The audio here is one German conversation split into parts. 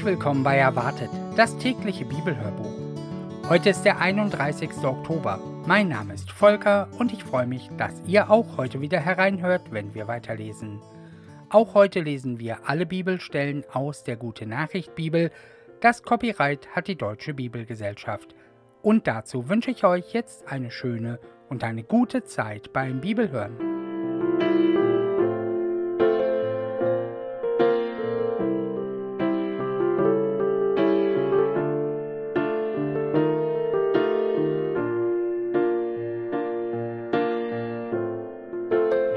Herzlich willkommen bei Erwartet, das tägliche Bibelhörbuch. Heute ist der 31. Oktober. Mein Name ist Volker und ich freue mich, dass ihr auch heute wieder hereinhört, wenn wir weiterlesen. Auch heute lesen wir alle Bibelstellen aus der Gute Nachricht Bibel. Das Copyright hat die Deutsche Bibelgesellschaft. Und dazu wünsche ich euch jetzt eine schöne und eine gute Zeit beim Bibelhören.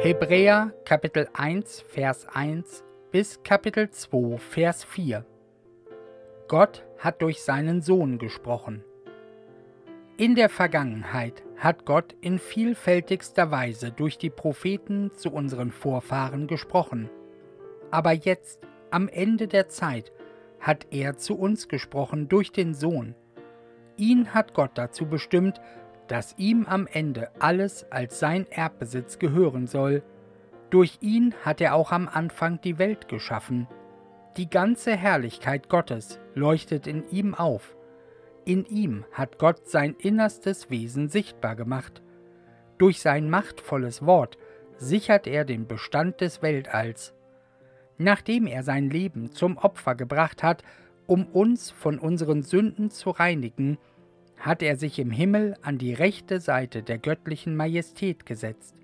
Hebräer Kapitel 1 Vers 1 bis Kapitel 2 Vers 4 Gott hat durch seinen Sohn gesprochen. In der Vergangenheit hat Gott in vielfältigster Weise durch die Propheten zu unseren Vorfahren gesprochen. Aber jetzt, am Ende der Zeit, hat er zu uns gesprochen durch den Sohn. Ihn hat Gott dazu bestimmt, dass ihm am Ende alles als sein Erbbesitz gehören soll. Durch ihn hat er auch am Anfang die Welt geschaffen. Die ganze Herrlichkeit Gottes leuchtet in ihm auf. In ihm hat Gott sein innerstes Wesen sichtbar gemacht. Durch sein machtvolles Wort sichert er den Bestand des Weltalls. Nachdem er sein Leben zum Opfer gebracht hat, um uns von unseren Sünden zu reinigen, hat er sich im Himmel an die rechte Seite der göttlichen Majestät gesetzt.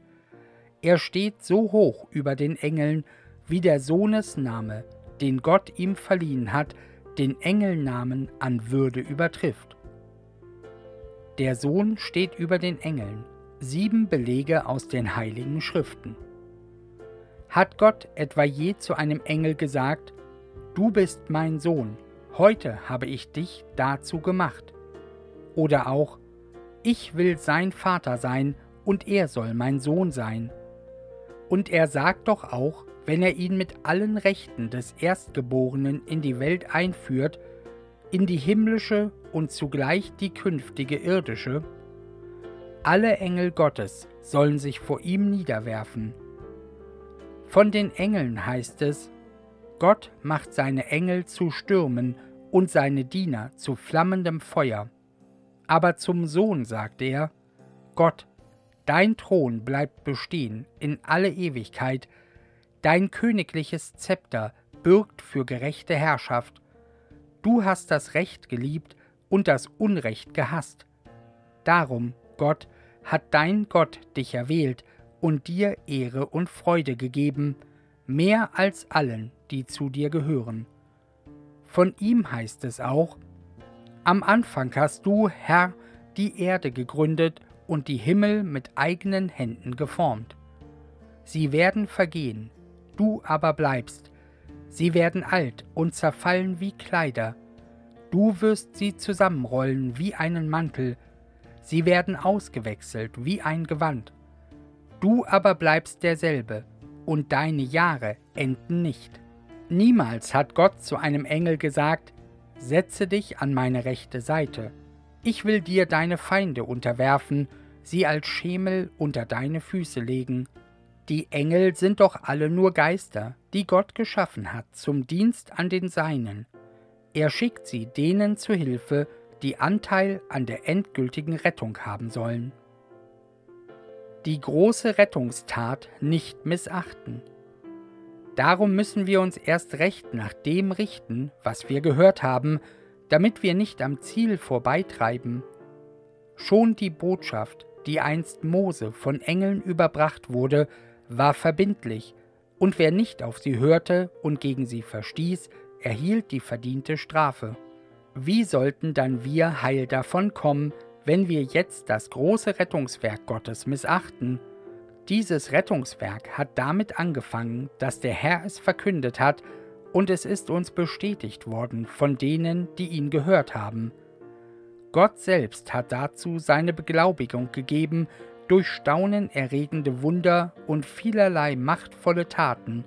Er steht so hoch über den Engeln, wie der Sohnesname, den Gott ihm verliehen hat, den Engelnamen an Würde übertrifft. Der Sohn steht über den Engeln, sieben Belege aus den heiligen Schriften. Hat Gott etwa je zu einem Engel gesagt, Du bist mein Sohn, heute habe ich dich dazu gemacht? Oder auch, ich will sein Vater sein und er soll mein Sohn sein. Und er sagt doch auch, wenn er ihn mit allen Rechten des Erstgeborenen in die Welt einführt, in die himmlische und zugleich die künftige irdische, alle Engel Gottes sollen sich vor ihm niederwerfen. Von den Engeln heißt es, Gott macht seine Engel zu Stürmen und seine Diener zu flammendem Feuer. Aber zum Sohn sagt er, Gott, dein Thron bleibt bestehen in alle Ewigkeit, dein königliches Zepter bürgt für gerechte Herrschaft. Du hast das Recht geliebt und das Unrecht gehasst. Darum, Gott, hat dein Gott dich erwählt und dir Ehre und Freude gegeben, mehr als allen, die zu dir gehören. Von ihm heißt es auch, am Anfang hast du, Herr, die Erde gegründet und die Himmel mit eigenen Händen geformt. Sie werden vergehen, du aber bleibst. Sie werden alt und zerfallen wie Kleider. Du wirst sie zusammenrollen wie einen Mantel. Sie werden ausgewechselt wie ein Gewand. Du aber bleibst derselbe, und deine Jahre enden nicht. Niemals hat Gott zu einem Engel gesagt, Setze dich an meine rechte Seite. Ich will dir deine Feinde unterwerfen, sie als Schemel unter deine Füße legen. Die Engel sind doch alle nur Geister, die Gott geschaffen hat, zum Dienst an den Seinen. Er schickt sie denen zu Hilfe, die Anteil an der endgültigen Rettung haben sollen. Die große Rettungstat nicht missachten. Darum müssen wir uns erst recht nach dem richten, was wir gehört haben, damit wir nicht am Ziel vorbeitreiben. Schon die Botschaft, die einst Mose von Engeln überbracht wurde, war verbindlich, und wer nicht auf sie hörte und gegen sie verstieß, erhielt die verdiente Strafe. Wie sollten dann wir heil davon kommen, wenn wir jetzt das große Rettungswerk Gottes missachten dieses Rettungswerk hat damit angefangen, dass der Herr es verkündet hat, und es ist uns bestätigt worden von denen, die ihn gehört haben. Gott selbst hat dazu seine Beglaubigung gegeben durch staunenerregende Wunder und vielerlei machtvolle Taten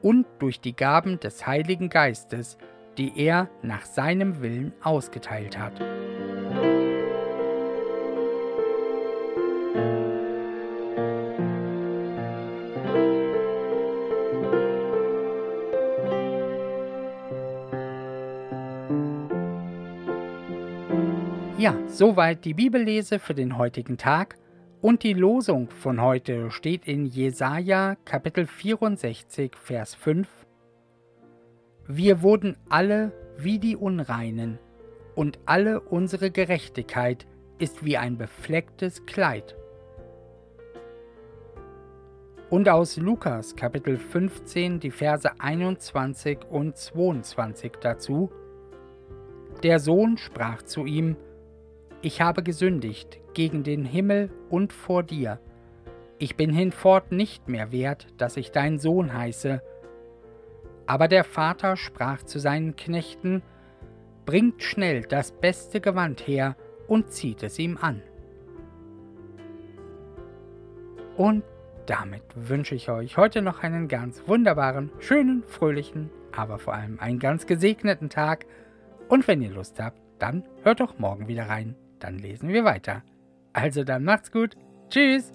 und durch die Gaben des Heiligen Geistes, die er nach seinem Willen ausgeteilt hat. Ja, soweit die Bibellese für den heutigen Tag. Und die Losung von heute steht in Jesaja Kapitel 64, Vers 5. Wir wurden alle wie die Unreinen, und alle unsere Gerechtigkeit ist wie ein beflecktes Kleid. Und aus Lukas Kapitel 15 die Verse 21 und 22 dazu. Der Sohn sprach zu ihm, Ich habe gesündigt gegen den Himmel und vor dir. Ich bin hinfort nicht mehr wert, dass ich dein Sohn heiße. Aber der Vater sprach zu seinen Knechten, Bringt schnell das beste Gewand her und zieht es ihm an. Und damit wünsche ich euch heute noch einen ganz wunderbaren, schönen, fröhlichen, aber vor allem einen ganz gesegneten Tag. Und wenn ihr Lust habt, dann hört doch morgen wieder rein. Dann lesen wir weiter. Also dann macht's gut. Tschüss.